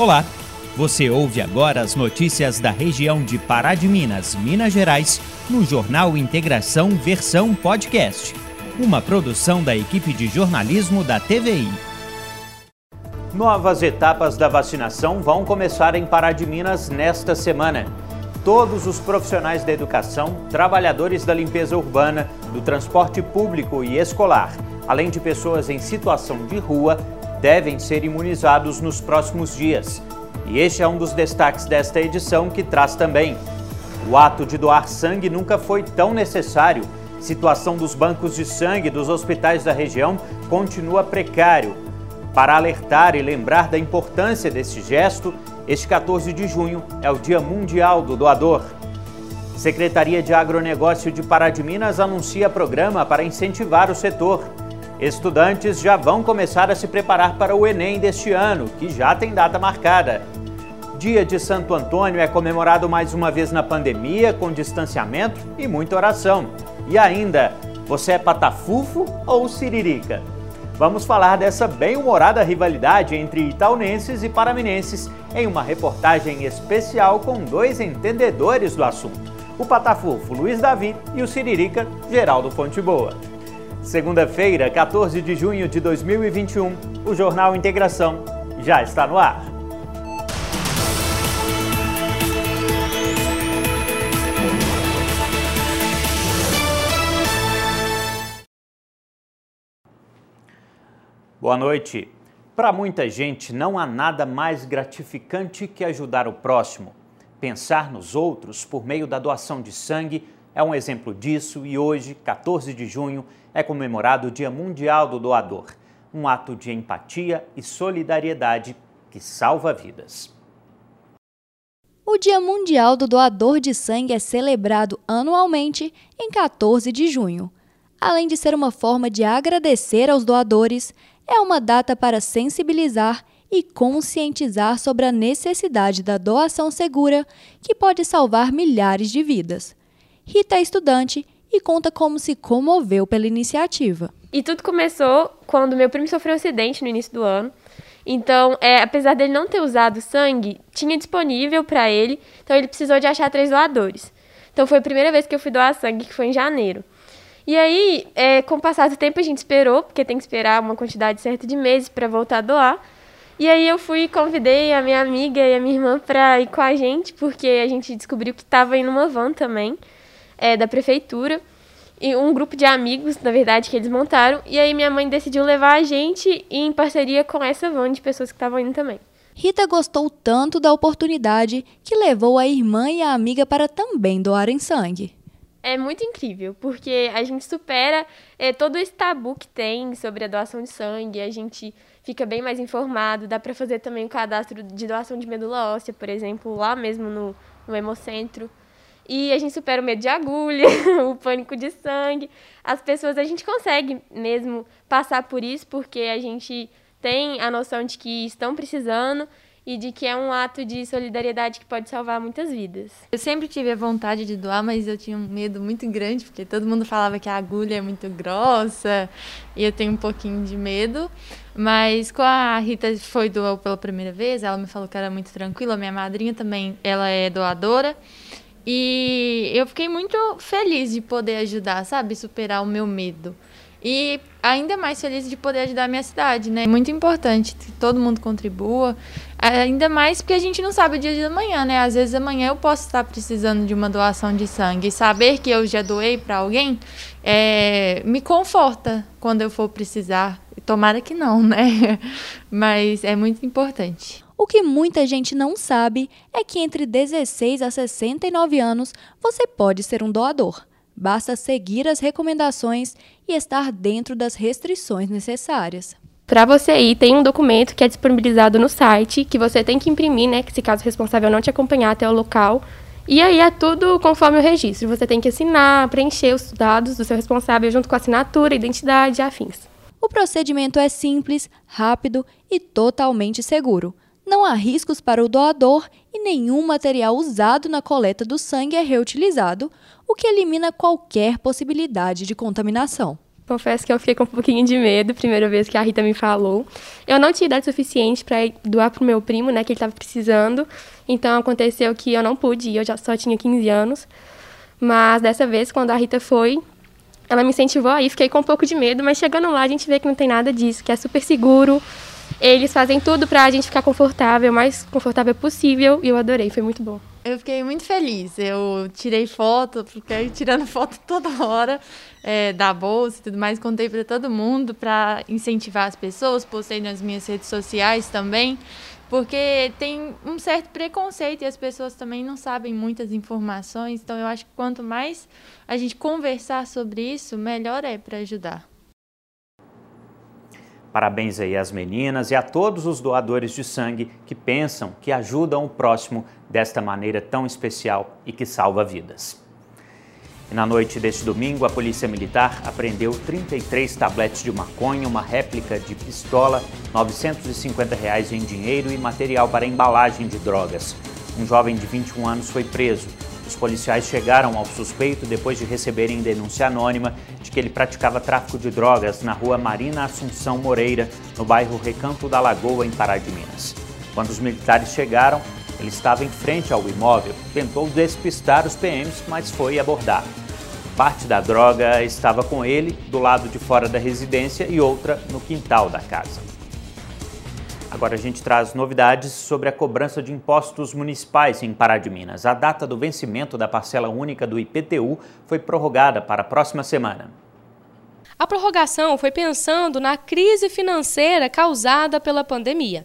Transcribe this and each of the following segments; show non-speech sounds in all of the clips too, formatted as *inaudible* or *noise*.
Olá, você ouve agora as notícias da região de Pará de Minas, Minas Gerais, no Jornal Integração Versão Podcast, uma produção da equipe de jornalismo da TVI. Novas etapas da vacinação vão começar em Pará de Minas nesta semana. Todos os profissionais da educação, trabalhadores da limpeza urbana, do transporte público e escolar, além de pessoas em situação de rua, devem ser imunizados nos próximos dias. E este é um dos destaques desta edição que traz também. O ato de doar sangue nunca foi tão necessário. Situação dos bancos de sangue dos hospitais da região continua precário. Para alertar e lembrar da importância desse gesto, este 14 de junho é o Dia Mundial do Doador. Secretaria de Agronegócio de Pará de Minas anuncia programa para incentivar o setor. Estudantes já vão começar a se preparar para o Enem deste ano, que já tem data marcada. Dia de Santo Antônio é comemorado mais uma vez na pandemia, com distanciamento e muita oração. E ainda, você é patafufo ou siririca? Vamos falar dessa bem-humorada rivalidade entre itaunenses e paraminenses em uma reportagem especial com dois entendedores do assunto. O patafufo Luiz Davi e o siririca Geraldo Fonte Boa. Segunda-feira, 14 de junho de 2021, o Jornal Integração já está no ar. Boa noite. Para muita gente, não há nada mais gratificante que ajudar o próximo. Pensar nos outros por meio da doação de sangue é um exemplo disso e hoje, 14 de junho, é comemorado o Dia Mundial do Doador, um ato de empatia e solidariedade que salva vidas. O Dia Mundial do Doador de Sangue é celebrado anualmente em 14 de junho. Além de ser uma forma de agradecer aos doadores, é uma data para sensibilizar e conscientizar sobre a necessidade da doação segura, que pode salvar milhares de vidas. Rita é estudante e conta como se comoveu pela iniciativa. E tudo começou quando meu primo sofreu um acidente no início do ano. Então, é, apesar dele não ter usado sangue, tinha disponível para ele, então ele precisou de achar três doadores. Então foi a primeira vez que eu fui doar sangue, que foi em janeiro. E aí, é, com o passar do tempo, a gente esperou, porque tem que esperar uma quantidade certa de meses para voltar a doar. E aí eu fui convidei a minha amiga e a minha irmã para ir com a gente, porque a gente descobriu que estava indo uma van também é, da prefeitura e um grupo de amigos, na verdade, que eles montaram. E aí minha mãe decidiu levar a gente em parceria com essa van de pessoas que estavam indo também. Rita gostou tanto da oportunidade que levou a irmã e a amiga para também doarem sangue. É muito incrível, porque a gente supera é, todo esse tabu que tem sobre a doação de sangue, a gente fica bem mais informado, dá para fazer também o cadastro de doação de medula óssea, por exemplo, lá mesmo no, no Hemocentro. E a gente supera o medo de agulha, *laughs* o pânico de sangue. As pessoas, a gente consegue mesmo passar por isso, porque a gente tem a noção de que estão precisando e de que é um ato de solidariedade que pode salvar muitas vidas. Eu sempre tive a vontade de doar, mas eu tinha um medo muito grande, porque todo mundo falava que a agulha é muito grossa e eu tenho um pouquinho de medo. Mas com a Rita foi doar pela primeira vez, ela me falou que era muito tranquila. Minha madrinha também, ela é doadora. E eu fiquei muito feliz de poder ajudar, sabe? Superar o meu medo. E ainda mais feliz de poder ajudar a minha cidade, né? É muito importante que todo mundo contribua. Ainda mais porque a gente não sabe o dia de amanhã, né? Às vezes amanhã eu posso estar precisando de uma doação de sangue. E saber que eu já doei para alguém é, me conforta quando eu for precisar. Tomara que não, né? *laughs* Mas é muito importante. O que muita gente não sabe é que entre 16 a 69 anos você pode ser um doador. Basta seguir as recomendações e estar dentro das restrições necessárias. Para você ir, tem um documento que é disponibilizado no site, que você tem que imprimir, né? Que se caso o responsável não te acompanhar até o local. E aí é tudo conforme o registro. Você tem que assinar, preencher os dados do seu responsável junto com a assinatura, identidade e afins. O procedimento é simples, rápido e totalmente seguro. Não há riscos para o doador e nenhum material usado na coleta do sangue é reutilizado, o que elimina qualquer possibilidade de contaminação. Confesso que eu fiquei com um pouquinho de medo, primeira vez que a Rita me falou. Eu não tinha idade suficiente para doar pro meu primo, né, que ele estava precisando. Então aconteceu que eu não pude ir, eu já só tinha 15 anos. Mas dessa vez, quando a Rita foi, ela me incentivou aí, fiquei com um pouco de medo, mas chegando lá a gente vê que não tem nada disso, que é super seguro. Eles fazem tudo para a gente ficar confortável, o mais confortável possível, e eu adorei, foi muito bom. Eu fiquei muito feliz. Eu tirei foto, fiquei tirando *laughs* foto toda hora é, da bolsa e tudo mais. Contei para todo mundo para incentivar as pessoas. Postei nas minhas redes sociais também, porque tem um certo preconceito e as pessoas também não sabem muitas informações. Então, eu acho que quanto mais a gente conversar sobre isso, melhor é para ajudar. Parabéns aí às meninas e a todos os doadores de sangue que pensam que ajudam o próximo desta maneira tão especial e que salva vidas. E na noite deste domingo, a Polícia Militar apreendeu 33 tabletes de maconha, uma réplica de pistola, 950 reais em dinheiro e material para embalagem de drogas. Um jovem de 21 anos foi preso. Os policiais chegaram ao suspeito depois de receberem denúncia anônima de que ele praticava tráfico de drogas na rua Marina Assunção Moreira, no bairro Recanto da Lagoa, em Pará de Minas. Quando os militares chegaram, ele estava em frente ao imóvel, tentou despistar os PMs, mas foi abordado. Parte da droga estava com ele do lado de fora da residência e outra no quintal da casa. Agora a gente traz novidades sobre a cobrança de impostos municipais em Pará de Minas. A data do vencimento da parcela única do IPTU foi prorrogada para a próxima semana. A prorrogação foi pensando na crise financeira causada pela pandemia.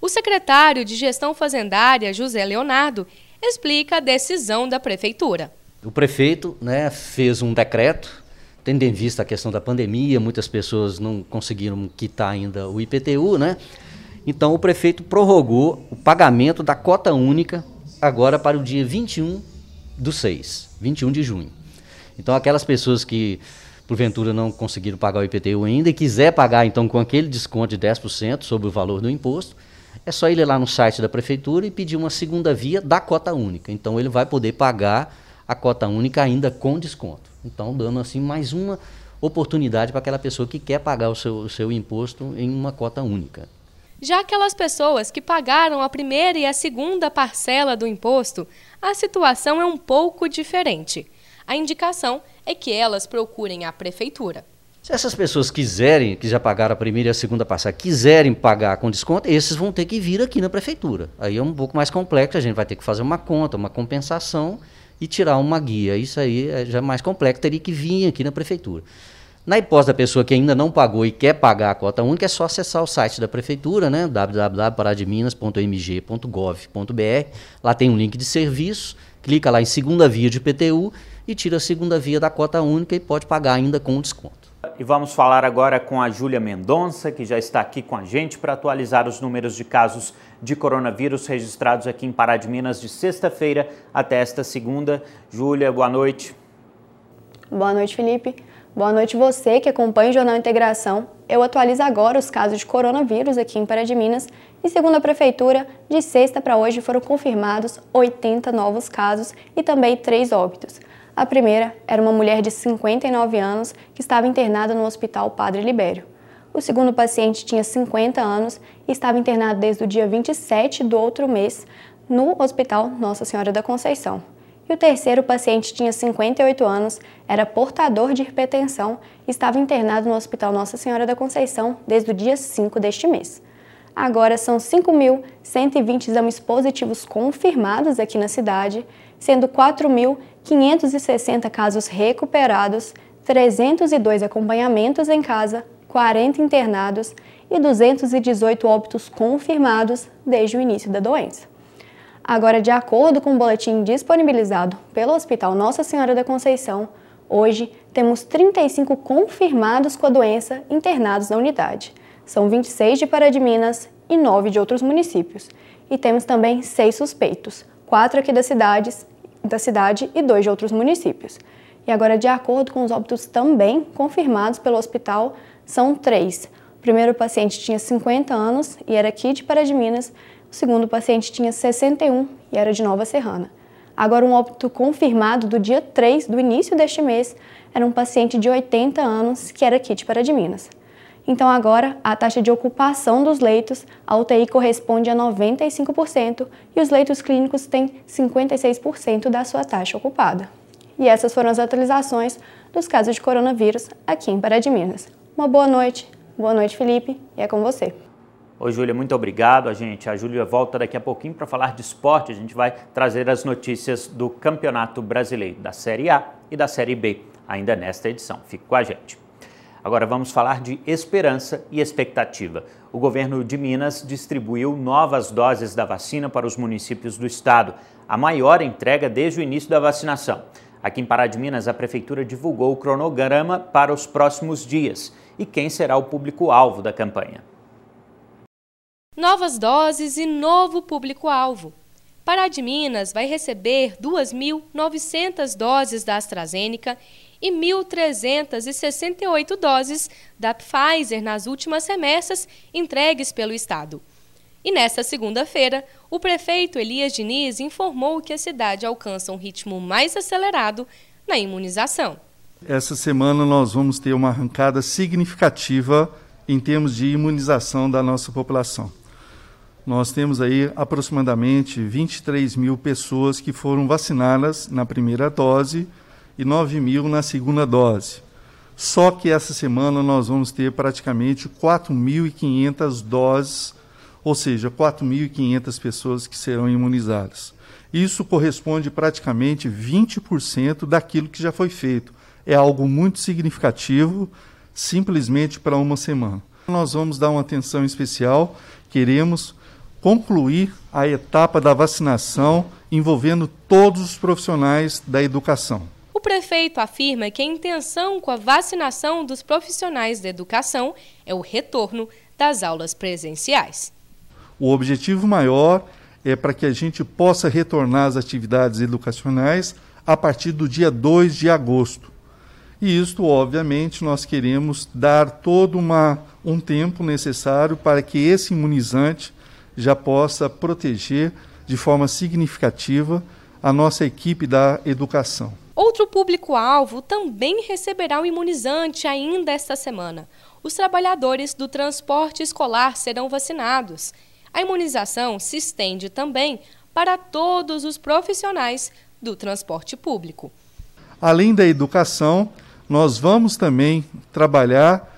O secretário de Gestão Fazendária, José Leonardo, explica a decisão da prefeitura. O prefeito né, fez um decreto, tendo em vista a questão da pandemia, muitas pessoas não conseguiram quitar ainda o IPTU, né? Então, o prefeito prorrogou o pagamento da cota única agora para o dia 21 do 6, 21 de junho. Então, aquelas pessoas que porventura não conseguiram pagar o IPTU ainda e quiser pagar então com aquele desconto de 10% sobre o valor do imposto, é só ir lá no site da prefeitura e pedir uma segunda via da cota única. Então ele vai poder pagar a cota única ainda com desconto. Então dando assim mais uma oportunidade para aquela pessoa que quer pagar o seu, o seu imposto em uma cota única. Já aquelas pessoas que pagaram a primeira e a segunda parcela do imposto, a situação é um pouco diferente. A indicação é que elas procurem a prefeitura. Se essas pessoas quiserem, que já pagaram a primeira e a segunda parcela, quiserem pagar com desconto, esses vão ter que vir aqui na prefeitura. Aí é um pouco mais complexo, a gente vai ter que fazer uma conta, uma compensação e tirar uma guia. Isso aí é já mais complexo, teria que vir aqui na prefeitura. Na hipótese da pessoa que ainda não pagou e quer pagar a cota única, é só acessar o site da prefeitura, né? www.parademinas.mg.gov.br. Lá tem um link de serviço, clica lá em segunda via de PTU e tira a segunda via da cota única e pode pagar ainda com desconto. E vamos falar agora com a Júlia Mendonça, que já está aqui com a gente para atualizar os números de casos de coronavírus registrados aqui em Pará de Minas de sexta-feira até esta segunda. Júlia, boa noite. Boa noite, Felipe. Boa noite você que acompanha o Jornal Integração. Eu atualizo agora os casos de coronavírus aqui em Pará de Minas e segundo a Prefeitura, de sexta para hoje foram confirmados 80 novos casos e também três óbitos. A primeira era uma mulher de 59 anos que estava internada no Hospital Padre Libério. O segundo paciente tinha 50 anos e estava internado desde o dia 27 do outro mês no Hospital Nossa Senhora da Conceição. E o terceiro paciente tinha 58 anos, era portador de hipertensão e estava internado no Hospital Nossa Senhora da Conceição desde o dia 5 deste mês. Agora são 5.120 exames positivos confirmados aqui na cidade, sendo 4.560 casos recuperados, 302 acompanhamentos em casa, 40 internados e 218 óbitos confirmados desde o início da doença. Agora, de acordo com o boletim disponibilizado pelo Hospital Nossa Senhora da Conceição, hoje temos 35 confirmados com a doença internados na unidade. São 26 de Pará de Minas e 9 de outros municípios. E temos também seis suspeitos, quatro aqui das cidades, da cidade e dois de outros municípios. E agora, de acordo com os óbitos também confirmados pelo hospital, são três. O primeiro paciente tinha 50 anos e era aqui de Pará de Minas, o segundo paciente tinha 61 e era de Nova Serrana. Agora, um óbito confirmado do dia 3 do início deste mês era um paciente de 80 anos que era kit para de Minas. Então, agora, a taxa de ocupação dos leitos, a UTI corresponde a 95% e os leitos clínicos têm 56% da sua taxa ocupada. E essas foram as atualizações dos casos de coronavírus aqui em Pará de Minas. Uma boa noite, boa noite, Felipe, e é com você. Oi, Júlia, muito obrigado. A gente, a Júlia volta daqui a pouquinho para falar de esporte. A gente vai trazer as notícias do Campeonato Brasileiro, da Série A e da Série B, ainda nesta edição. Fique com a gente. Agora vamos falar de esperança e expectativa. O governo de Minas distribuiu novas doses da vacina para os municípios do estado, a maior entrega desde o início da vacinação. Aqui em Pará de Minas, a prefeitura divulgou o cronograma para os próximos dias e quem será o público-alvo da campanha novas doses e novo público-alvo. Pará de Minas vai receber 2.900 doses da AstraZeneca e 1.368 doses da Pfizer nas últimas remessas entregues pelo Estado. E nesta segunda-feira, o prefeito Elias Diniz informou que a cidade alcança um ritmo mais acelerado na imunização. Essa semana nós vamos ter uma arrancada significativa em termos de imunização da nossa população nós temos aí aproximadamente 23 mil pessoas que foram vacinadas na primeira dose e 9 mil na segunda dose. Só que essa semana nós vamos ter praticamente 4.500 doses, ou seja, 4.500 pessoas que serão imunizadas. Isso corresponde praticamente 20% daquilo que já foi feito. É algo muito significativo, simplesmente para uma semana. Nós vamos dar uma atenção especial, queremos concluir a etapa da vacinação envolvendo todos os profissionais da educação. O prefeito afirma que a intenção com a vacinação dos profissionais da educação é o retorno das aulas presenciais. O objetivo maior é para que a gente possa retornar às atividades educacionais a partir do dia 2 de agosto. E isto, obviamente, nós queremos dar todo uma, um tempo necessário para que esse imunizante já possa proteger de forma significativa a nossa equipe da educação. Outro público-alvo também receberá o imunizante ainda esta semana. Os trabalhadores do transporte escolar serão vacinados. A imunização se estende também para todos os profissionais do transporte público. Além da educação, nós vamos também trabalhar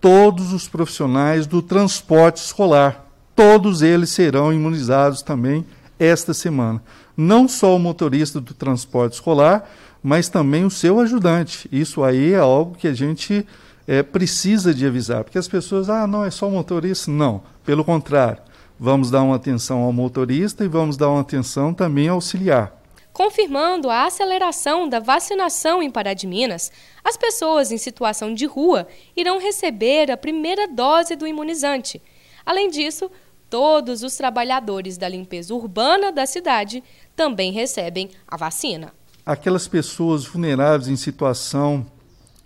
todos os profissionais do transporte escolar todos eles serão imunizados também esta semana. Não só o motorista do transporte escolar, mas também o seu ajudante. Isso aí é algo que a gente é, precisa de avisar, porque as pessoas, ah, não, é só o motorista. Não, pelo contrário, vamos dar uma atenção ao motorista e vamos dar uma atenção também ao auxiliar. Confirmando a aceleração da vacinação em Pará de Minas, as pessoas em situação de rua irão receber a primeira dose do imunizante. Além disso, todos os trabalhadores da limpeza urbana da cidade também recebem a vacina. Aquelas pessoas vulneráveis em situação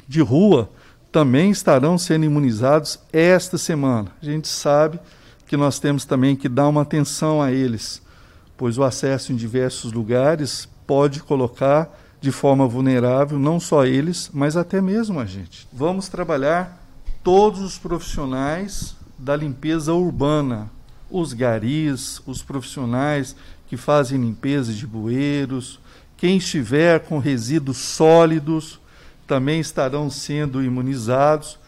de rua também estarão sendo imunizados esta semana. A gente sabe que nós temos também que dar uma atenção a eles, pois o acesso em diversos lugares pode colocar de forma vulnerável não só eles, mas até mesmo a gente. Vamos trabalhar todos os profissionais da limpeza urbana, os garis, os profissionais que fazem limpeza de bueiros, quem estiver com resíduos sólidos também estarão sendo imunizados.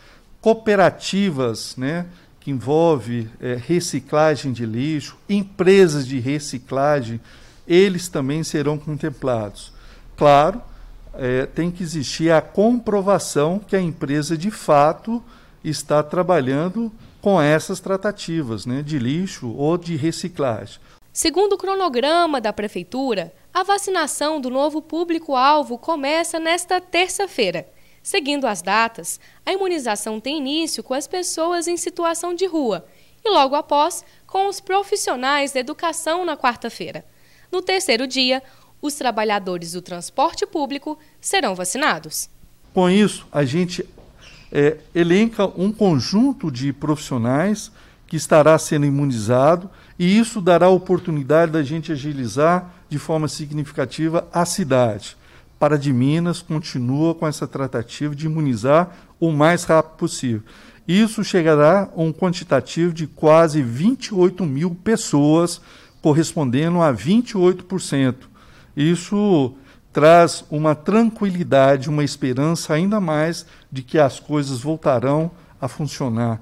Cooperativas, né, que envolve é, reciclagem de lixo, empresas de reciclagem, eles também serão contemplados. Claro, é, tem que existir a comprovação que a empresa de fato está trabalhando com essas tratativas né, de lixo ou de reciclagem. Segundo o cronograma da Prefeitura, a vacinação do novo público-alvo começa nesta terça-feira. Seguindo as datas, a imunização tem início com as pessoas em situação de rua e, logo após, com os profissionais da educação na quarta-feira. No terceiro dia, os trabalhadores do transporte público serão vacinados. Com isso, a gente é, elenca um conjunto de profissionais que estará sendo imunizado E isso dará oportunidade da gente agilizar de forma significativa a cidade. Para de Minas continua com essa tratativa de imunizar o mais rápido possível. Isso chegará a um quantitativo de quase 28 mil pessoas, correspondendo a 28%. Isso traz uma tranquilidade, uma esperança ainda mais de que as coisas voltarão a funcionar.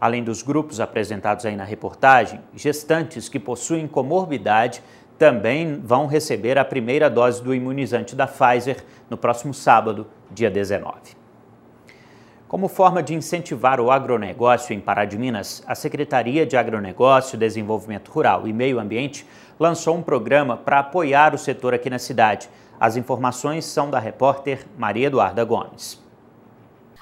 Além dos grupos apresentados aí na reportagem, gestantes que possuem comorbidade também vão receber a primeira dose do imunizante da Pfizer no próximo sábado, dia 19. Como forma de incentivar o agronegócio em Pará de Minas, a Secretaria de Agronegócio, Desenvolvimento Rural e Meio Ambiente lançou um programa para apoiar o setor aqui na cidade. As informações são da repórter Maria Eduarda Gomes.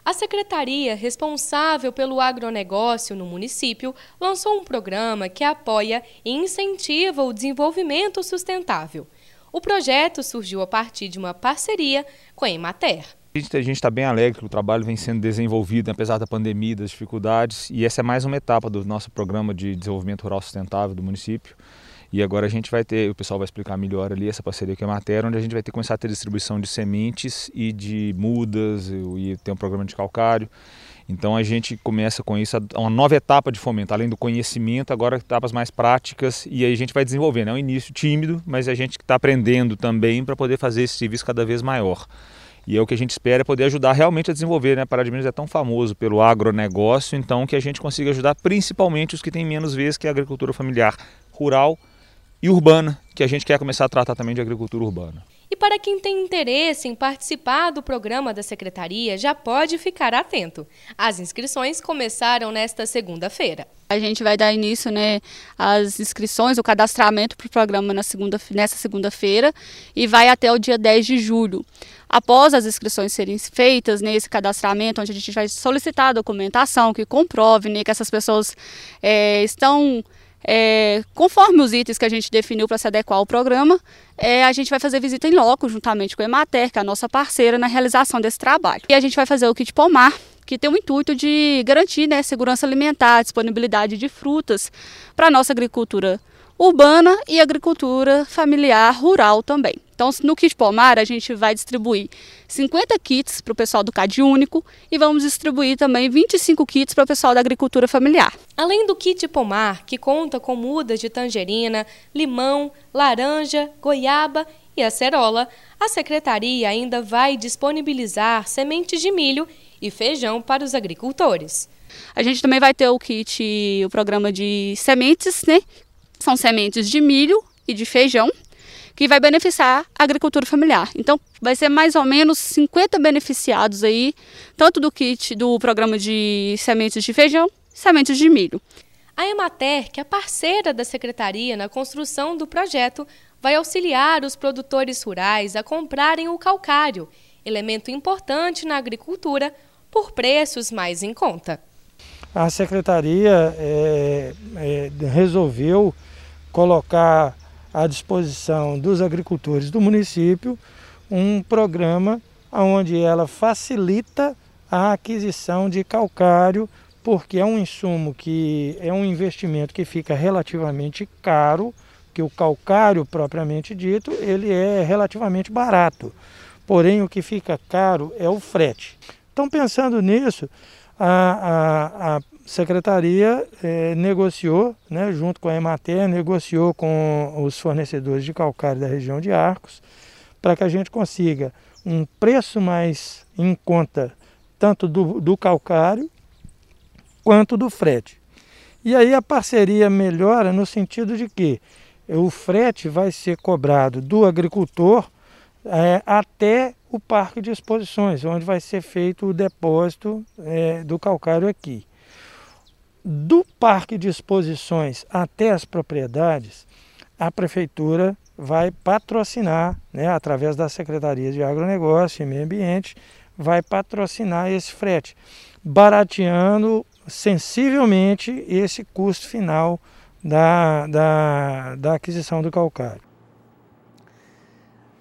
A secretaria responsável pelo agronegócio no município lançou um programa que apoia e incentiva o desenvolvimento sustentável. O projeto surgiu a partir de uma parceria com a Emater. A gente está bem alegre que o trabalho vem sendo desenvolvido, apesar da pandemia e das dificuldades, e essa é mais uma etapa do nosso programa de desenvolvimento rural sustentável do município. E agora a gente vai ter, o pessoal vai explicar melhor ali essa parceria com a Matéria, onde a gente vai ter começar a ter distribuição de sementes e de mudas, e tem um programa de calcário. Então a gente começa com isso, uma nova etapa de fomento, além do conhecimento, agora etapas mais práticas, e aí a gente vai desenvolvendo. É um início tímido, mas a gente está aprendendo também para poder fazer esse serviço cada vez maior. E é o que a gente espera é poder ajudar realmente a desenvolver. Né? Pará de Minas é tão famoso pelo agronegócio, então que a gente consiga ajudar principalmente os que têm menos vezes, que é a agricultura familiar rural e urbana, que a gente quer começar a tratar também de agricultura urbana. E para quem tem interesse em participar do programa da Secretaria, já pode ficar atento. As inscrições começaram nesta segunda-feira. A gente vai dar início né, às inscrições, o cadastramento para o programa na segunda, nessa segunda-feira e vai até o dia 10 de julho. Após as inscrições serem feitas nesse cadastramento, onde a gente vai solicitar a documentação que comprove né, que essas pessoas é, estão é, conforme os itens que a gente definiu para se adequar ao programa, é, a gente vai fazer visita em loco juntamente com a Emater, que é a nossa parceira na realização desse trabalho. E a gente vai fazer o kit pomar, que tem o intuito de garantir né, segurança alimentar, disponibilidade de frutas para a nossa agricultura urbana e agricultura familiar rural também. Então, no Kit Pomar, a gente vai distribuir 50 kits para o pessoal do CAD Único e vamos distribuir também 25 kits para o pessoal da agricultura familiar. Além do kit Pomar, que conta com mudas de tangerina, limão, laranja, goiaba e acerola, a secretaria ainda vai disponibilizar sementes de milho e feijão para os agricultores. A gente também vai ter o kit, o programa de sementes, né? São sementes de milho e de feijão que vai beneficiar a agricultura familiar. Então, vai ser mais ou menos 50 beneficiados aí, tanto do kit do programa de sementes de feijão, sementes de milho. A Emater, que é parceira da secretaria na construção do projeto, vai auxiliar os produtores rurais a comprarem o calcário, elemento importante na agricultura, por preços mais em conta. A secretaria é, é, resolveu colocar à disposição dos agricultores do município um programa onde ela facilita a aquisição de calcário, porque é um insumo que é um investimento que fica relativamente caro, que o calcário propriamente dito, ele é relativamente barato. Porém, o que fica caro é o frete. Então, pensando nisso, a, a, a secretaria eh, negociou, né, junto com a Emater, negociou com os fornecedores de calcário da região de Arcos, para que a gente consiga um preço mais em conta, tanto do, do calcário quanto do frete. E aí a parceria melhora no sentido de que o frete vai ser cobrado do agricultor é, até o parque de exposições, onde vai ser feito o depósito é, do calcário aqui do parque de exposições até as propriedades, a prefeitura vai patrocinar, né, através da Secretaria de Agronegócio e Meio Ambiente, vai patrocinar esse frete, barateando sensivelmente esse custo final da, da, da aquisição do calcário.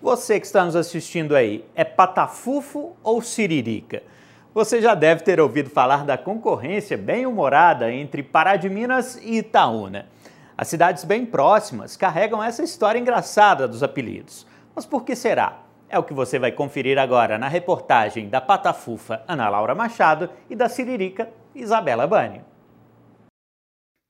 Você que está nos assistindo aí, é patafufo ou siririca? Você já deve ter ouvido falar da concorrência bem humorada entre Pará de Minas e Itaúna. As cidades bem próximas carregam essa história engraçada dos apelidos. Mas por que será? É o que você vai conferir agora na reportagem da Patafufa Ana Laura Machado e da Siririca Isabela Bani.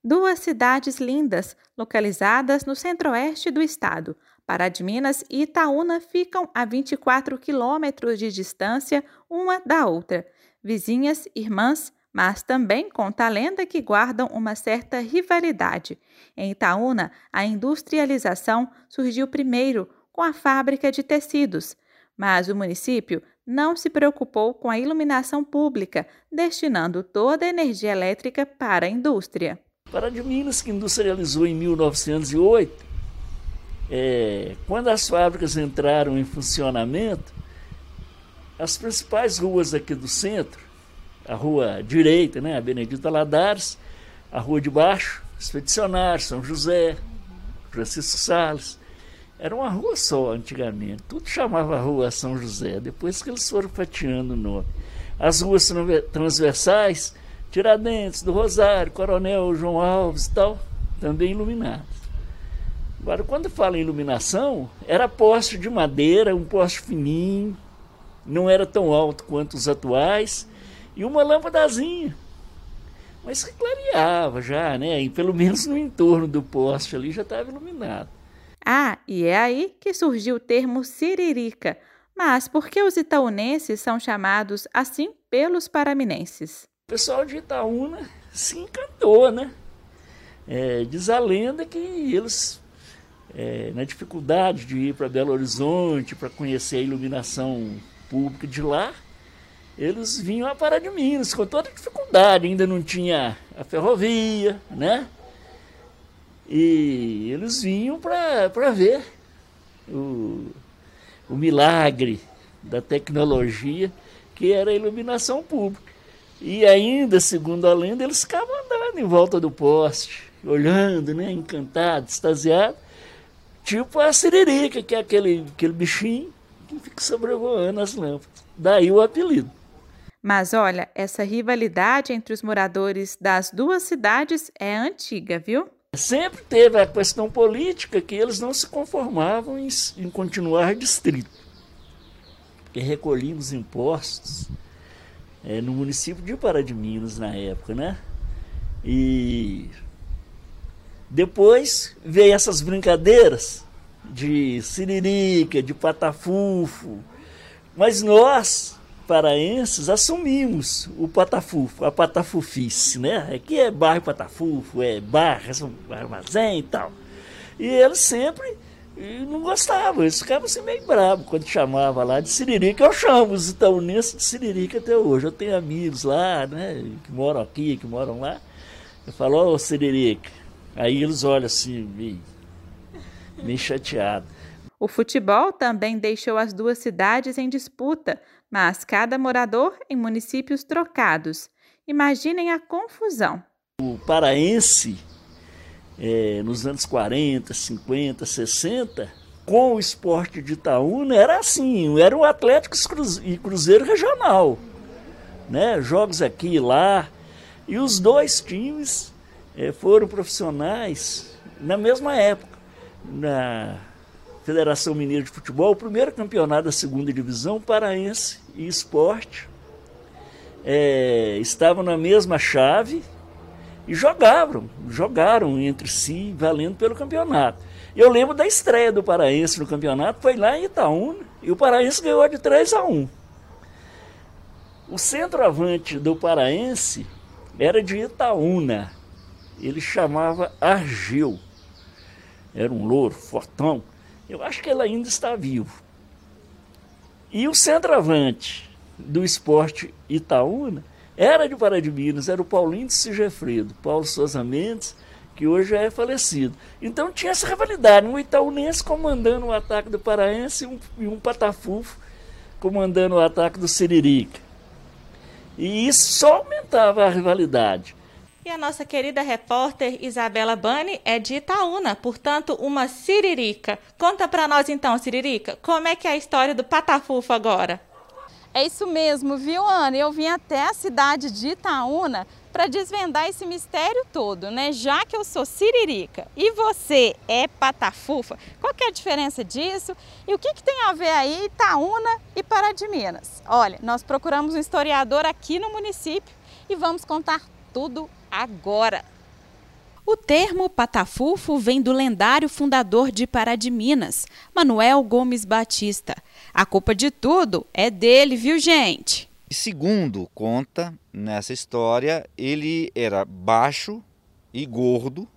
Duas cidades lindas, localizadas no centro-oeste do estado, Pará de Minas e Itaúna ficam a 24 quilômetros de distância uma da outra. Vizinhas, irmãs, mas também conta a lenda que guardam uma certa rivalidade. Em Itaúna, a industrialização surgiu primeiro com a fábrica de tecidos, mas o município não se preocupou com a iluminação pública, destinando toda a energia elétrica para a indústria. Pará de Minas, que industrializou em 1908, é, quando as fábricas entraram em funcionamento, as principais ruas aqui do centro, a rua direita, né, a Benedito Ladares, a rua de baixo, Expedicionário, São José, Francisco Salles, era uma rua só antigamente, tudo chamava Rua São José, depois que eles foram fatiando o nome. As ruas transversais, Tiradentes, do Rosário, Coronel João Alves e tal, também iluminadas. Agora, quando fala em iluminação, era poste de madeira, um poste fininho, não era tão alto quanto os atuais, e uma lâmpadazinha. Mas que clareava já, né? E pelo menos no entorno do poste ali já estava iluminado. Ah, e é aí que surgiu o termo siririca. Mas por que os itaunenses são chamados assim pelos paraminenses? O pessoal de Itaúna se encantou, né? É, diz a lenda que eles é, na dificuldade de ir para Belo Horizonte para conhecer a iluminação pública de lá, eles vinham a Pará de Minas com toda dificuldade, ainda não tinha a ferrovia, né? E eles vinham para ver o, o milagre da tecnologia que era a iluminação pública. E ainda, segundo a lenda, eles ficavam andando em volta do poste, olhando, né, encantados, extasiados, Tipo a siririca, que é aquele, aquele bichinho que fica sobrevoando as lâmpadas. Daí o apelido. Mas olha, essa rivalidade entre os moradores das duas cidades é antiga, viu? Sempre teve a questão política que eles não se conformavam em, em continuar distrito. Porque recolhíamos impostos é, no município de Pará de Minas na época, né? E depois veio essas brincadeiras de siririca, de patafufo. Mas nós, paraenses, assumimos o patafufo, a patafufice, né? Aqui é bairro patafufo, é bar, é armazém e tal. E eles sempre não gostavam, eles ficavam assim meio bravos quando chamava lá de Siririca. Eu chamo os itaunenses de Siririca até hoje. Eu tenho amigos lá, né, que moram aqui, que moram lá. Eu falo, ô oh, Siririca, Aí eles olham assim, meio, meio chateado. O futebol também deixou as duas cidades em disputa, mas cada morador em municípios trocados. Imaginem a confusão. O paraense, é, nos anos 40, 50, 60, com o esporte de Itaúna, era assim, era o Atlético e Cruzeiro Regional. Né? Jogos aqui e lá. E os dois times foram profissionais na mesma época. Na Federação Mineira de Futebol, o primeiro campeonato da segunda divisão, Paraense e Esporte, é, estavam na mesma chave e jogavam, jogaram entre si, valendo pelo campeonato. Eu lembro da estreia do Paraense no campeonato, foi lá em Itaúna, e o Paraense ganhou de 3 a 1. O centroavante do Paraense era de Itaúna, ele chamava Argeu. Era um louro, fortão. Eu acho que ele ainda está vivo. E o centroavante do esporte Itaúna era de Pará de Minas, era o Paulinho de Sigefredo, Paulo Souza Mendes, que hoje é falecido. Então tinha essa rivalidade, um itaunense comandando o ataque do Paraense e um, e um patafufo comandando o ataque do Siririca. E isso só aumentava a rivalidade. E a nossa querida repórter Isabela Bani é de Itaúna, portanto, uma siririca. Conta para nós então, Siririca, como é que é a história do Patafufo agora? É isso mesmo, viu, Ana? Eu vim até a cidade de Itaúna para desvendar esse mistério todo, né? Já que eu sou siririca e você é patafufa, qual que é a diferença disso? E o que, que tem a ver aí Itaúna e Pará de Minas? Olha, nós procuramos um historiador aqui no município e vamos contar tudo agora. O termo patafufo vem do lendário fundador de Pará de Minas, Manuel Gomes Batista. A culpa de tudo é dele, viu, gente? Segundo conta nessa história, ele era baixo e gordo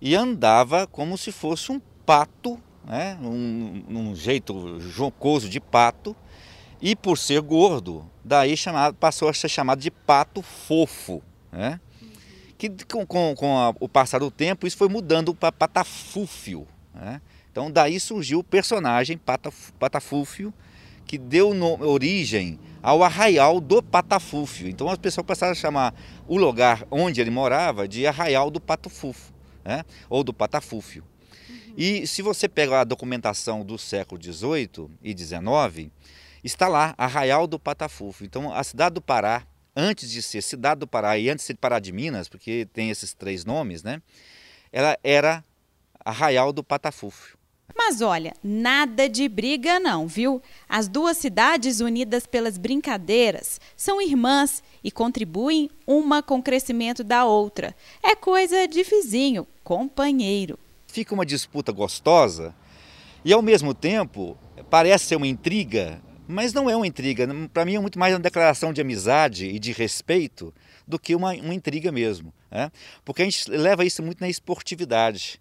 e andava como se fosse um pato, né? um, um jeito jocoso de pato, e por ser gordo, daí chamado, passou a ser chamado de pato fofo. Né? Que com, com, com a, o passar do tempo isso foi mudando para patafúfio. Né? Então daí surgiu o personagem pataf, patafúfio, que deu origem ao arraial do Patafúfio. Então as pessoas passaram a chamar o lugar onde ele morava de arraial do Patafúfio, né? ou do Patafúfio. E se você pega a documentação do século XVIII e XIX, está lá, arraial do Patafúfio. Então a cidade do Pará, antes de ser cidade do Pará e antes de ser Pará de Minas, porque tem esses três nomes, né? ela era arraial do Patafúfio. Mas olha, nada de briga não, viu? As duas cidades unidas pelas brincadeiras são irmãs e contribuem uma com o crescimento da outra. É coisa de vizinho, companheiro. Fica uma disputa gostosa e ao mesmo tempo parece ser uma intriga, mas não é uma intriga. Para mim é muito mais uma declaração de amizade e de respeito do que uma, uma intriga mesmo. Né? Porque a gente leva isso muito na esportividade.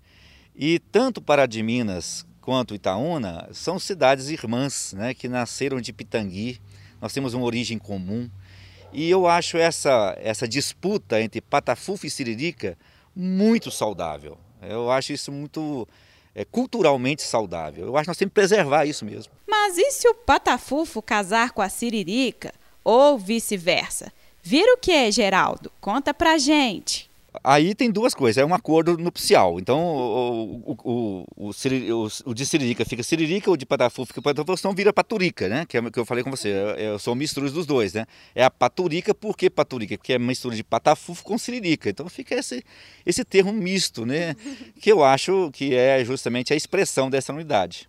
E tanto Pará de Minas quanto Itaúna são cidades irmãs, né, que nasceram de Pitangui. Nós temos uma origem comum. E eu acho essa, essa disputa entre Patafufa e Siririca muito saudável. Eu acho isso muito é, culturalmente saudável. Eu acho que nós temos que preservar isso mesmo. Mas e se o Patafufo casar com a Siririca? Ou vice-versa? Vira o que, Geraldo? Conta pra gente. Aí tem duas coisas, é um acordo nupcial. Então o, o, o, o, de Siririca fica Siririca, o de Patafu fica Patafu, senão vira Paturica, né? Que é o que eu falei com você. Eu, eu sou mistura dos dois, né? É a Paturica, por que Paturica? Porque é mistura de Patafufo com Siririca. Então fica esse, esse termo misto, né? *laughs* Que eu acho que é justamente a expressão dessa unidade.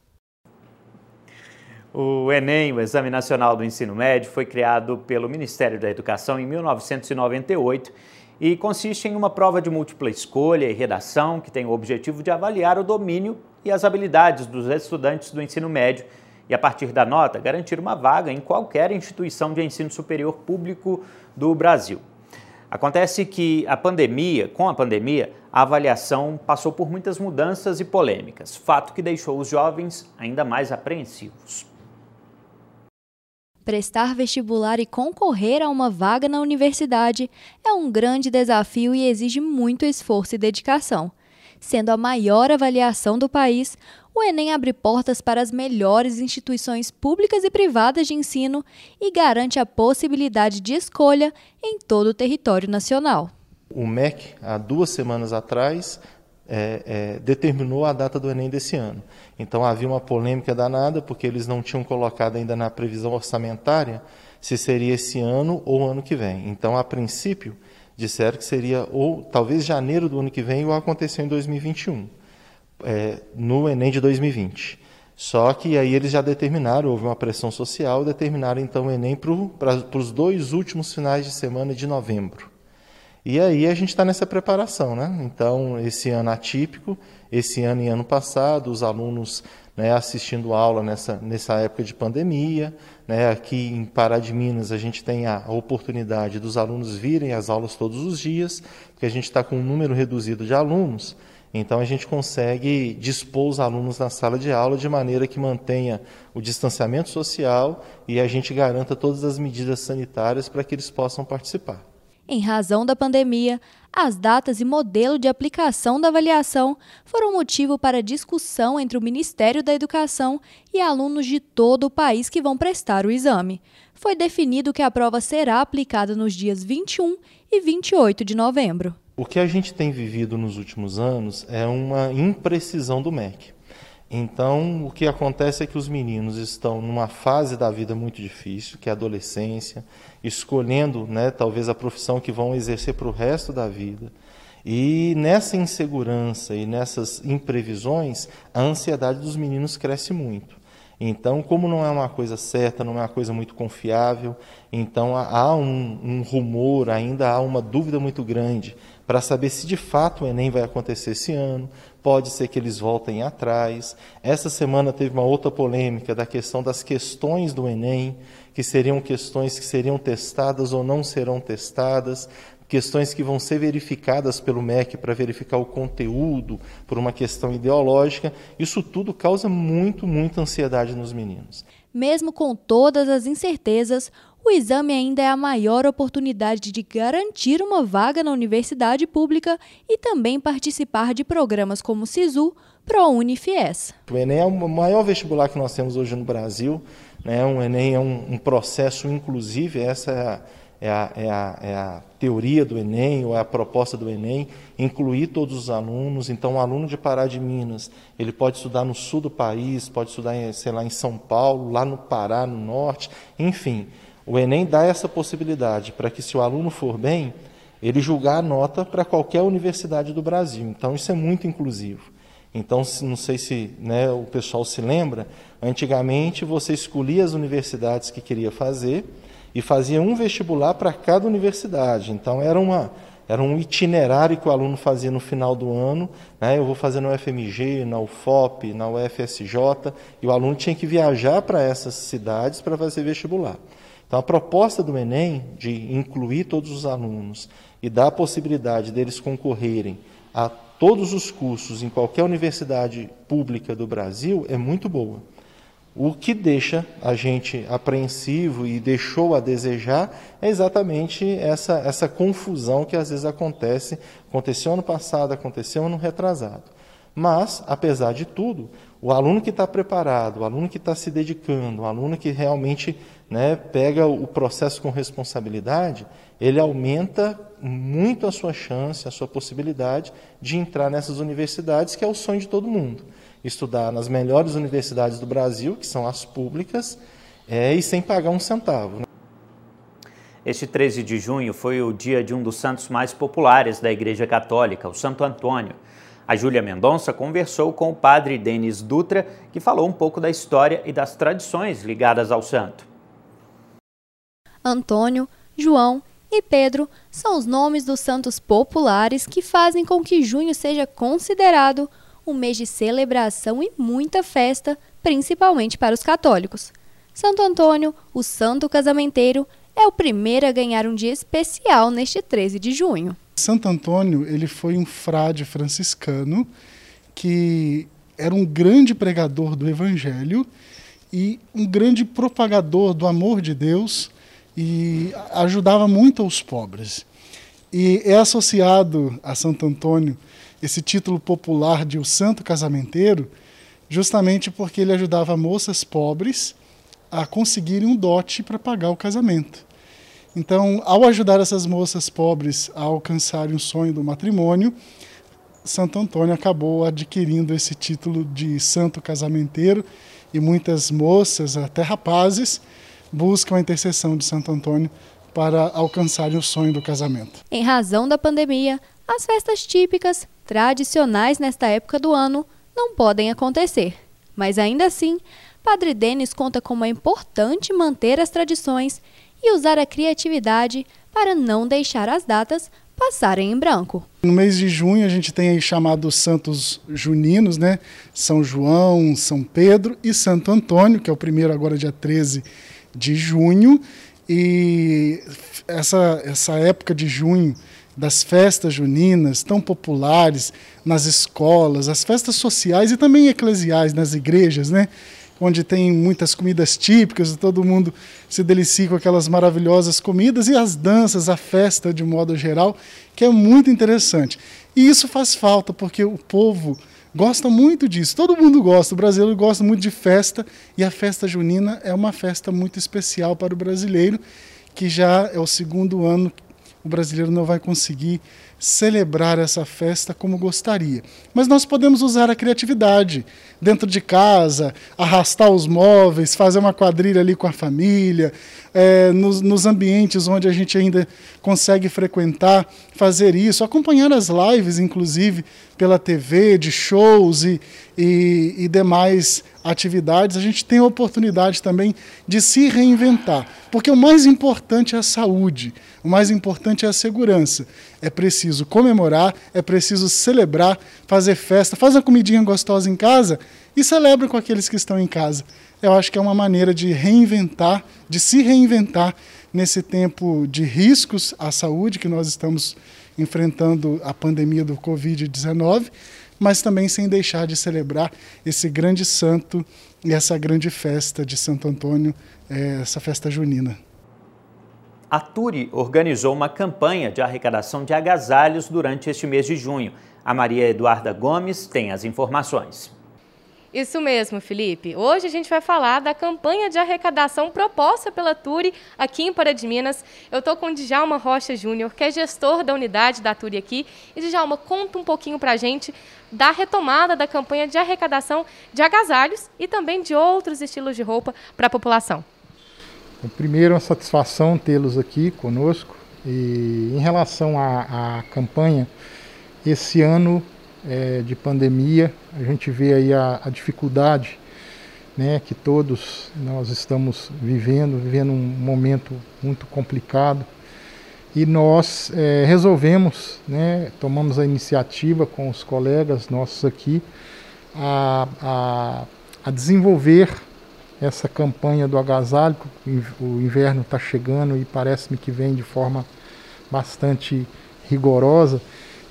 O Enem, o Exame Nacional do Ensino Médio, foi criado pelo Ministério da Educação em 1998 e consiste em uma prova de múltipla escolha e redação que tem o objetivo de avaliar o domínio e as habilidades dos estudantes do ensino médio e, a partir da nota, garantir uma vaga em qualquer instituição de ensino superior público do Brasil. Acontece que a pandemia, com a pandemia, a avaliação passou por muitas mudanças e polêmicas, fato que deixou os jovens ainda mais apreensivos. Prestar vestibular e concorrer a uma vaga na universidade é um grande desafio e exige muito esforço e dedicação. Sendo a maior avaliação do país, o Enem abre portas para as melhores instituições públicas e privadas de ensino e garante a possibilidade de escolha em todo o território nacional. O MEC, há duas semanas atrás, é, é, determinou a data do Enem desse ano. Então havia uma polêmica danada, porque eles não tinham colocado ainda na previsão orçamentária se seria esse ano ou ano que vem. Então, a princípio, disseram que seria ou talvez janeiro do ano que vem ou aconteceu em 2021, é, no Enem de 2020. Só que aí eles já determinaram, houve uma pressão social, determinaram então o Enem para os dois últimos finais de semana de novembro. E aí a gente está nessa preparação, né? Então, esse ano atípico, esse ano e ano passado, os alunos né, assistindo aula nessa, nessa época de pandemia. Né? Aqui em Pará de Minas, a gente tem a oportunidade dos alunos virem às aulas todos os dias, porque a gente está com um número reduzido de alunos. Então, a gente consegue dispor os alunos na sala de aula de maneira que mantenha o distanciamento social e a gente garanta todas as medidas sanitárias para que eles possam participar. Em razão da pandemia, as datas e modelo de aplicação da avaliação foram motivo para discussão entre o Ministério da Educação e alunos de todo o país que vão prestar o exame. Foi definido que a prova será aplicada nos dias 21 e 28 de novembro. O que a gente tem vivido nos últimos anos é uma imprecisão do MEC. Então, o que acontece é que os meninos estão numa fase da vida muito difícil, que é a adolescência, escolhendo, né, talvez a profissão que vão exercer para o resto da vida. E nessa insegurança e nessas imprevisões, a ansiedade dos meninos cresce muito. Então, como não é uma coisa certa, não é uma coisa muito confiável, então há um, um rumor, ainda há uma dúvida muito grande para saber se de fato o Enem vai acontecer esse ano. Pode ser que eles voltem atrás. Essa semana teve uma outra polêmica da questão das questões do Enem, que seriam questões que seriam testadas ou não serão testadas questões que vão ser verificadas pelo MEC para verificar o conteúdo por uma questão ideológica, isso tudo causa muito, muita ansiedade nos meninos. Mesmo com todas as incertezas, o exame ainda é a maior oportunidade de garantir uma vaga na universidade pública e também participar de programas como o SISU, ProUni Fies. O Enem é o maior vestibular que nós temos hoje no Brasil. Né? O Enem é um, um processo inclusive, essa é a é a, é, a, é a, teoria do Enem, ou é a proposta do Enem, incluir todos os alunos. Então, um aluno de Pará de Minas, ele pode estudar no sul do país, pode estudar, em, sei lá, em São Paulo, lá no Pará, no norte, enfim. O Enem dá essa possibilidade para que, se o aluno for bem, ele julgar a nota para qualquer universidade do Brasil. Então, isso é muito inclusivo. Então, não sei se né, o pessoal se lembra, antigamente você escolhia as universidades que queria fazer, e fazia um vestibular para cada universidade. Então era uma era um itinerário que o aluno fazia no final do ano. Né? Eu vou fazer na UFMG, na UFOP, na UFSJ, e o aluno tinha que viajar para essas cidades para fazer vestibular. Então, a proposta do Enem de incluir todos os alunos e dar a possibilidade deles concorrerem a todos os cursos em qualquer universidade pública do Brasil é muito boa. O que deixa a gente apreensivo e deixou a desejar é exatamente essa, essa confusão que às vezes acontece. Aconteceu ano passado, aconteceu ano retrasado. Mas, apesar de tudo, o aluno que está preparado, o aluno que está se dedicando, o aluno que realmente né, pega o processo com responsabilidade, ele aumenta muito a sua chance, a sua possibilidade de entrar nessas universidades, que é o sonho de todo mundo estudar nas melhores universidades do Brasil, que são as públicas, é, e sem pagar um centavo. Né? Este 13 de junho foi o dia de um dos santos mais populares da Igreja Católica, o Santo Antônio. A Júlia Mendonça conversou com o padre Denis Dutra, que falou um pouco da história e das tradições ligadas ao santo. Antônio, João e Pedro são os nomes dos santos populares que fazem com que junho seja considerado um mês de celebração e muita festa, principalmente para os católicos. Santo Antônio, o santo casamenteiro, é o primeiro a ganhar um dia especial neste 13 de junho. Santo Antônio, ele foi um frade franciscano que era um grande pregador do evangelho e um grande propagador do amor de Deus e ajudava muito os pobres. E é associado a Santo Antônio esse título popular de o santo casamenteiro, justamente porque ele ajudava moças pobres a conseguirem um dote para pagar o casamento. Então, ao ajudar essas moças pobres a alcançarem o sonho do matrimônio, Santo Antônio acabou adquirindo esse título de santo casamenteiro e muitas moças, até rapazes, buscam a intercessão de Santo Antônio para alcançarem o sonho do casamento. Em razão da pandemia, as festas típicas, tradicionais nesta época do ano, não podem acontecer. Mas ainda assim, Padre Denis conta como é importante manter as tradições e usar a criatividade para não deixar as datas passarem em branco. No mês de junho a gente tem aí chamados santos juninos, né? São João, São Pedro e Santo Antônio, que é o primeiro agora dia 13 de junho. E essa, essa época de junho das festas juninas tão populares nas escolas, as festas sociais e também eclesiais nas igrejas, né? onde tem muitas comidas típicas, todo mundo se delicia com aquelas maravilhosas comidas e as danças, a festa de modo geral, que é muito interessante. E isso faz falta porque o povo gosta muito disso. Todo mundo gosta, o brasileiro gosta muito de festa e a festa junina é uma festa muito especial para o brasileiro, que já é o segundo ano o brasileiro não vai conseguir celebrar essa festa como gostaria. Mas nós podemos usar a criatividade dentro de casa, arrastar os móveis, fazer uma quadrilha ali com a família, é, nos, nos, ambientes onde a gente ainda consegue frequentar, fazer isso, acompanhar as lives, inclusive pela TV, de shows e, e, e demais atividades, a gente tem a oportunidade também de se reinventar. Porque o mais importante é a saúde, o mais importante é a segurança. É preciso comemorar, é preciso celebrar, fazer festa, faz uma comidinha gostosa em casa e celebra com aqueles que estão em casa. Eu acho que é uma maneira de reinventar, de se reinventar nesse tempo de riscos à saúde que nós estamos enfrentando a pandemia do Covid-19, mas também sem deixar de celebrar esse grande santo e essa grande festa de Santo Antônio, é, essa festa junina. A Turi organizou uma campanha de arrecadação de agasalhos durante este mês de junho. A Maria Eduarda Gomes tem as informações. Isso mesmo, Felipe. Hoje a gente vai falar da campanha de arrecadação proposta pela Turi aqui em Pará de Minas. Eu estou com o Djalma Rocha Júnior, que é gestor da unidade da Turi aqui. E Djalma, conta um pouquinho para a gente da retomada da campanha de arrecadação de agasalhos e também de outros estilos de roupa para a população. Primeiro, uma satisfação tê-los aqui conosco. E em relação à campanha, esse ano é, de pandemia, a gente vê aí a, a, dificuldade né, que todos nós estamos vivendo, vivendo um momento muito complicado. E nós é, resolvemos, né, tomamos a iniciativa com os colegas nossos aqui, a, a, a desenvolver essa campanha do agasalho. O inverno está chegando e parece-me que vem de forma bastante rigorosa.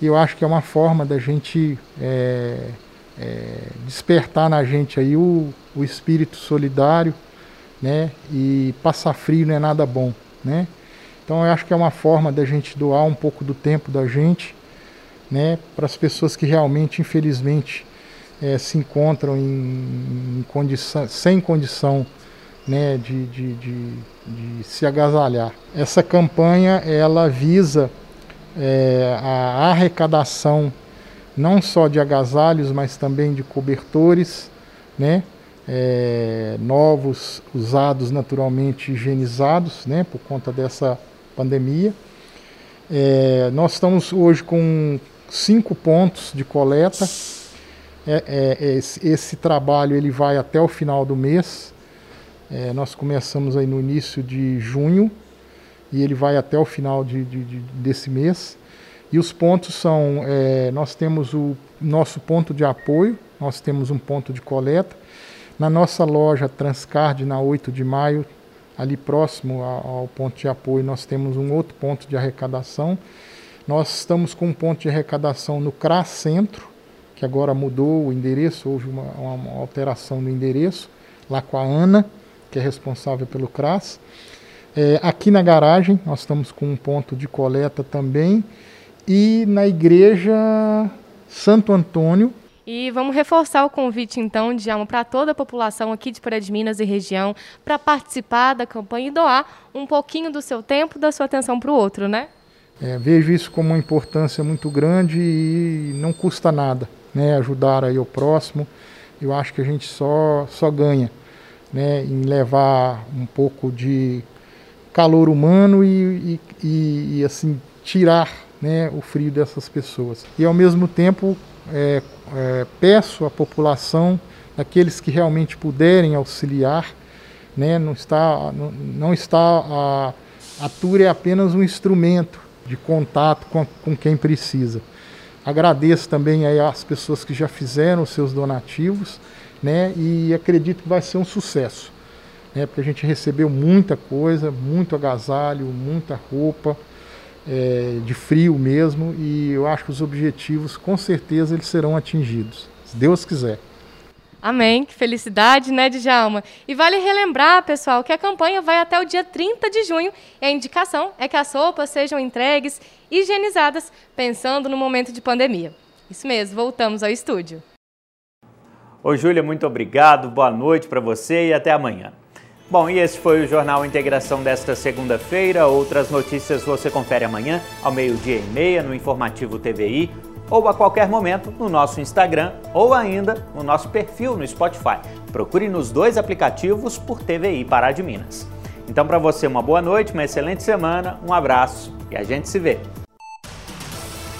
E eu acho que é uma forma da gente é, é, despertar na gente aí o, o espírito solidário, né? E passar frio não é nada bom, né? Então eu acho que é uma forma da gente doar um pouco do tempo da gente, né? Para as pessoas que realmente, infelizmente, é, se encontram em, em condição, sem condição né, de, de, de, de, se agasalhar. Essa campanha ela visa é, a arrecadação não só de agasalhos, mas também de cobertores, né? É, novos, usados naturalmente higienizados, né? Por conta dessa pandemia. É, nós estamos hoje com cinco pontos de coleta. É, é, é esse, esse, trabalho ele vai até o final do mês. Nós começamos aí no início de junho e ele vai até o final de, de, de, desse mês. E os pontos são: é, nós temos o nosso ponto de apoio, nós temos um ponto de coleta. Na nossa loja Transcard, na 8 de maio, ali próximo ao, ponto de apoio, nós temos um outro ponto de arrecadação. Nós estamos com um ponto de arrecadação no CRAS Centro, que agora mudou o endereço, houve uma, uma alteração no endereço, lá com a Ana, que é responsável pelo CRAS. É, aqui na garagem, nós estamos com um ponto de coleta também. E na igreja Santo Antônio. E vamos reforçar o convite, então, de alma para toda a população aqui de Pará de Minas e região para participar da campanha e doar um pouquinho do seu tempo, da sua atenção para o outro, né? É, vejo isso como uma importância muito grande e não custa nada, né? Ajudar aí o próximo. Eu acho que a gente só, só ganha, né? Em levar um pouco de calor humano e, e, e, assim tirar né, o frio dessas pessoas. E ao mesmo tempo é, é, peço à população, aqueles que realmente puderem auxiliar, né, não está, não, não está a, a tour é apenas um instrumento de contato com, com quem precisa. Agradeço também aí às pessoas que já fizeram os seus donativos, né, e acredito que vai ser um sucesso né, porque a gente recebeu muita coisa, muito agasalho, muita roupa, é, de frio mesmo, e eu acho que os objetivos, com certeza, eles serão atingidos, se Deus quiser. Amém. Que felicidade, né, Djalma? E vale relembrar, pessoal, que a campanha vai até o dia 30 de junho e a indicação é que as roupas sejam entregues higienizadas, pensando no momento de pandemia. Isso mesmo, voltamos ao estúdio. Ô, Júlia, muito obrigado, boa noite para você e até amanhã. Bom, e esse foi o Jornal Integração desta segunda-feira. Outras notícias você confere amanhã, ao meio-dia e meia, no Informativo TVI, ou a qualquer momento no nosso Instagram, ou ainda no nosso perfil no Spotify. Procure nos dois aplicativos por TVI Pará de Minas. Então, para você, uma boa noite, uma excelente semana, um abraço e a gente se vê.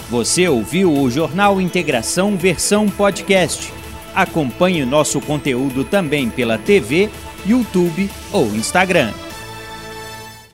Você ouviu o Jornal Integração versão podcast. Acompanhe nosso conteúdo também pela TV YouTube ou Instagram.